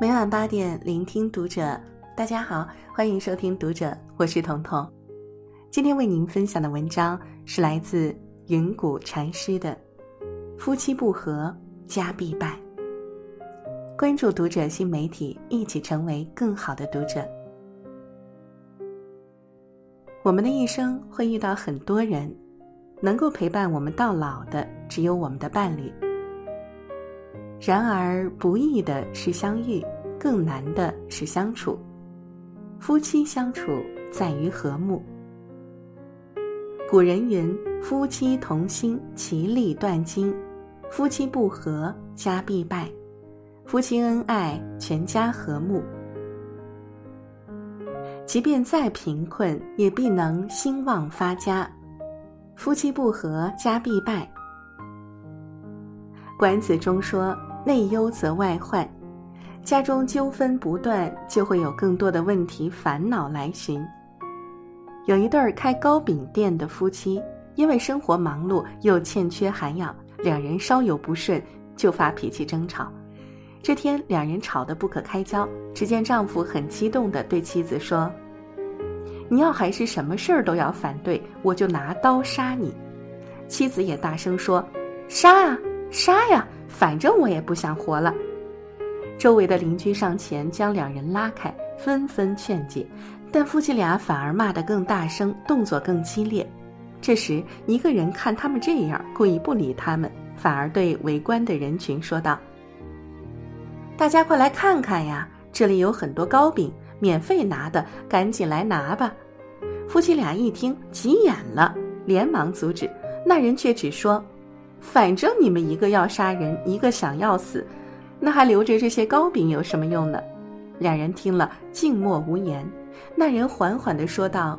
每晚八点，聆听读者。大家好，欢迎收听读者，我是彤彤。今天为您分享的文章是来自云谷禅师的《夫妻不和家必败》。关注读者新媒体，一起成为更好的读者。我们的一生会遇到很多人，能够陪伴我们到老的只有我们的伴侣。然而，不易的是相遇，更难的是相处。夫妻相处在于和睦。古人云：“夫妻同心，其利断金；夫妻不和，家必败；夫妻恩爱，全家和睦。即便再贫困，也必能兴旺发家。夫妻不和，家必败。”管子中说。内忧则外患，家中纠纷不断，就会有更多的问题烦恼来寻。有一对儿开糕饼店的夫妻，因为生活忙碌又欠缺涵养，两人稍有不顺就发脾气争吵。这天，两人吵得不可开交。只见丈夫很激动地对妻子说：“你要还是什么事儿都要反对，我就拿刀杀你。”妻子也大声说：“杀啊，杀呀！”反正我也不想活了。周围的邻居上前将两人拉开，纷纷劝解，但夫妻俩反而骂得更大声，动作更激烈。这时，一个人看他们这样，故意不理他们，反而对围观的人群说道：“大家快来看看呀，这里有很多糕饼，免费拿的，赶紧来拿吧。”夫妻俩一听，急眼了，连忙阻止，那人却只说。反正你们一个要杀人，一个想要死，那还留着这些糕饼有什么用呢？两人听了，静默无言。那人缓缓地说道：“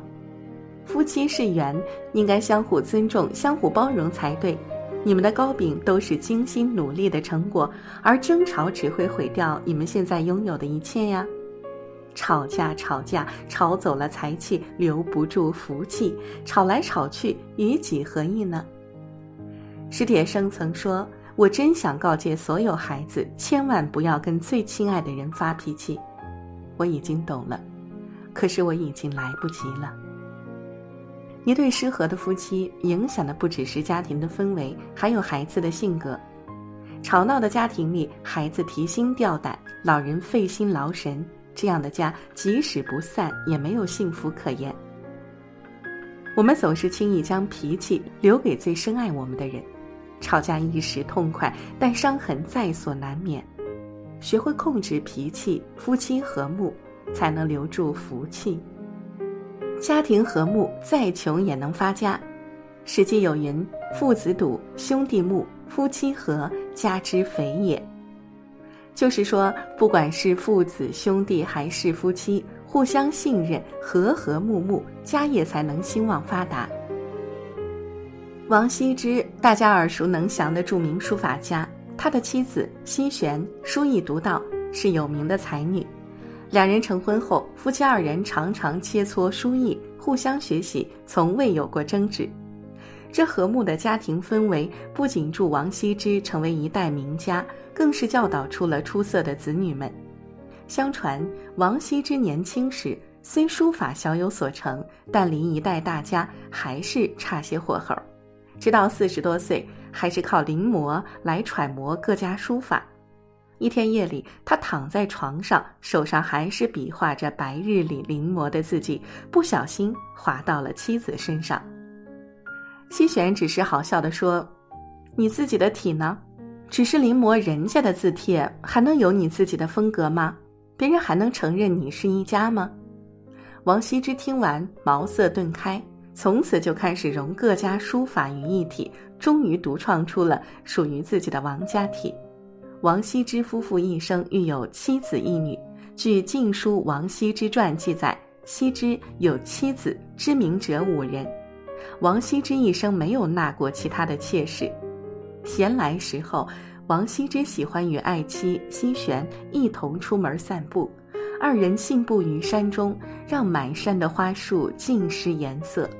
夫妻是缘，应该相互尊重、相互包容才对。你们的糕饼都是精心努力的成果，而争吵只会毁掉你们现在拥有的一切呀！吵架，吵架，吵走了财气，留不住福气；吵来吵去，与己何益呢？”史铁生曾说：“我真想告诫所有孩子，千万不要跟最亲爱的人发脾气。”我已经懂了，可是我已经来不及了。一对失和的夫妻，影响的不只是家庭的氛围，还有孩子的性格。吵闹的家庭里，孩子提心吊胆，老人费心劳神，这样的家即使不散，也没有幸福可言。我们总是轻易将脾气留给最深爱我们的人。吵架一时痛快，但伤痕在所难免。学会控制脾气，夫妻和睦，才能留住福气。家庭和睦，再穷也能发家。《史记》有云：“父子笃，兄弟睦，夫妻和，家之肥也。”就是说，不管是父子、兄弟还是夫妻，互相信任，和和睦睦，家业才能兴旺发达。王羲之，大家耳熟能详的著名书法家，他的妻子奚玄书艺独到，是有名的才女。两人成婚后，夫妻二人常常切磋书艺，互相学习，从未有过争执。这和睦的家庭氛围，不仅助王羲之成为一代名家，更是教导出了出色的子女们。相传，王羲之年轻时虽书法小有所成，但离一代大家还是差些火候。直到四十多岁，还是靠临摹来揣摩各家书法。一天夜里，他躺在床上，手上还是比划着白日里临摹的字迹，不小心划到了妻子身上。西玄只是好笑的说：“你自己的体呢？只是临摹人家的字帖，还能有你自己的风格吗？别人还能承认你是一家吗？”王羲之听完，茅塞顿开。从此就开始融各家书法于一体，终于独创出了属于自己的王家体。王羲之夫妇一生育有七子一女。据《晋书·王羲之传》记载，羲之有妻子，知名者五人。王羲之一生没有纳过其他的妾室。闲来时候，王羲之喜欢与爱妻奚玄一同出门散步。二人信步于山中，让满山的花树尽失颜色。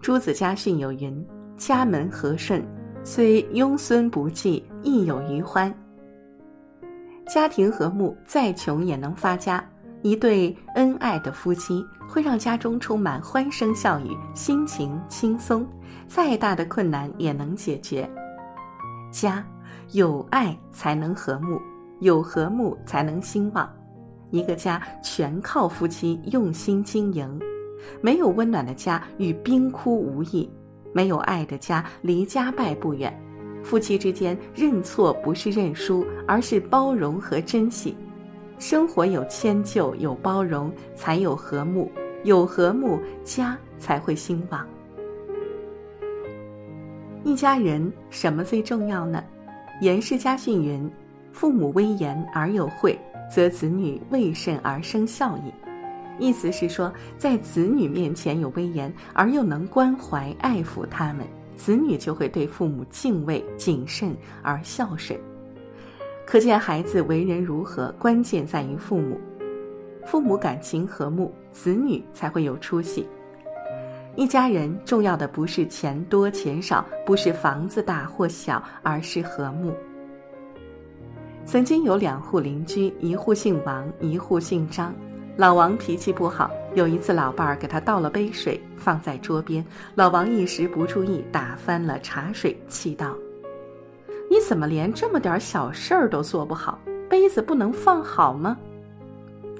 朱子家训有云：“家门和顺，虽庸孙不济，亦有余欢。”家庭和睦，再穷也能发家。一对恩爱的夫妻会让家中充满欢声笑语，心情轻松，再大的困难也能解决。家有爱才能和睦，有和睦才能兴旺。一个家全靠夫妻用心经营，没有温暖的家与冰窟无异，没有爱的家离家败不远。夫妻之间认错不是认输，而是包容和珍惜。生活有迁就，有包容，才有和睦；有和睦，家才会兴旺。一家人什么最重要呢？严氏家训云：“父母威严而有惠，则子女畏慎而生孝矣。”意思是说，在子女面前有威严，而又能关怀爱抚他们，子女就会对父母敬畏谨慎而孝顺。可见孩子为人如何，关键在于父母。父母感情和睦，子女才会有出息。一家人重要的不是钱多钱少，不是房子大或小，而是和睦。曾经有两户邻居，一户姓王，一户姓张。老王脾气不好，有一次老伴儿给他倒了杯水放在桌边，老王一时不注意打翻了茶水，气道。你怎么连这么点小事儿都做不好？杯子不能放好吗？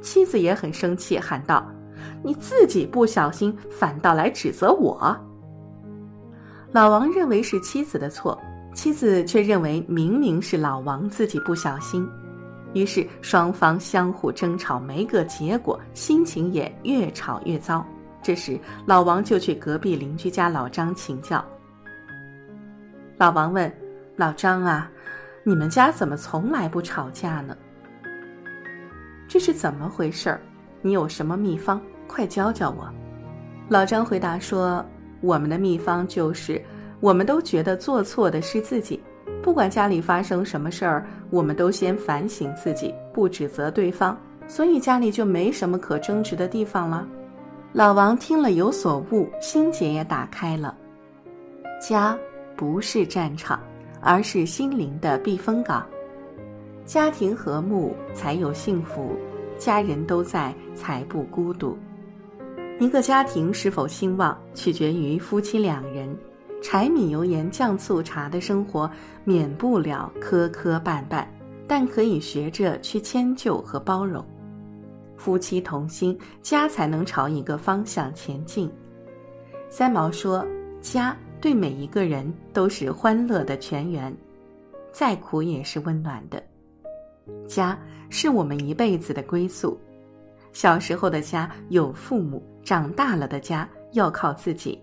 妻子也很生气，喊道：“你自己不小心，反倒来指责我。”老王认为是妻子的错，妻子却认为明明是老王自己不小心，于是双方相互争吵，没个结果，心情也越吵越糟。这时，老王就去隔壁邻居家老张请教。老王问。老张啊，你们家怎么从来不吵架呢？这是怎么回事儿？你有什么秘方？快教教我。老张回答说：“我们的秘方就是，我们都觉得做错的是自己，不管家里发生什么事儿，我们都先反省自己，不指责对方，所以家里就没什么可争执的地方了。”老王听了有所悟，心结也打开了。家不是战场。而是心灵的避风港，家庭和睦才有幸福，家人都在才不孤独。一个家庭是否兴旺，取决于夫妻两人。柴米油盐酱醋茶的生活免不了磕磕绊绊，但可以学着去迁就和包容。夫妻同心，家才能朝一个方向前进。三毛说：“家。”对每一个人都是欢乐的泉源，再苦也是温暖的。家是我们一辈子的归宿。小时候的家有父母，长大了的家要靠自己。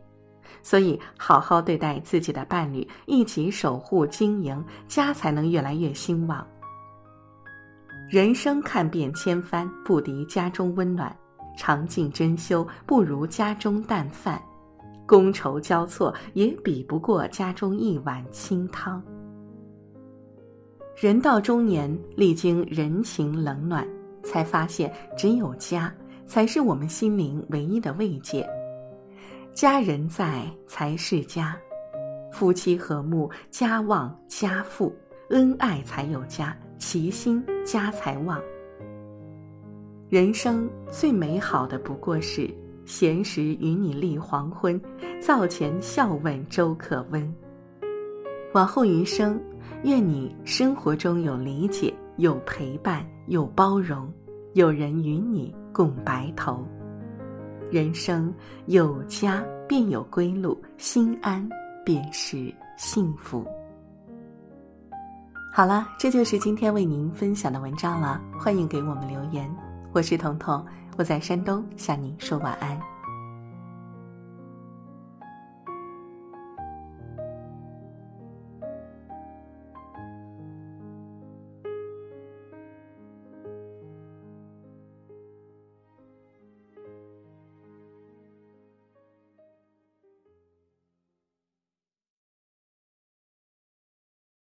所以，好好对待自己的伴侣，一起守护经营家，才能越来越兴旺。人生看遍千帆，不敌家中温暖；尝尽珍馐，不如家中淡饭。觥筹交错，也比不过家中一碗清汤。人到中年，历经人情冷暖，才发现只有家才是我们心灵唯一的慰藉。家人在才是家，夫妻和睦，家旺家富，恩爱才有家，齐心家才旺。人生最美好的不过是。闲时与你立黄昏，灶前笑问粥可温。往后余生，愿你生活中有理解，有陪伴，有包容，有人与你共白头。人生有家便有归路，心安便是幸福。好了，这就是今天为您分享的文章了。欢迎给我们留言，我是彤彤。我在山东向您说晚安。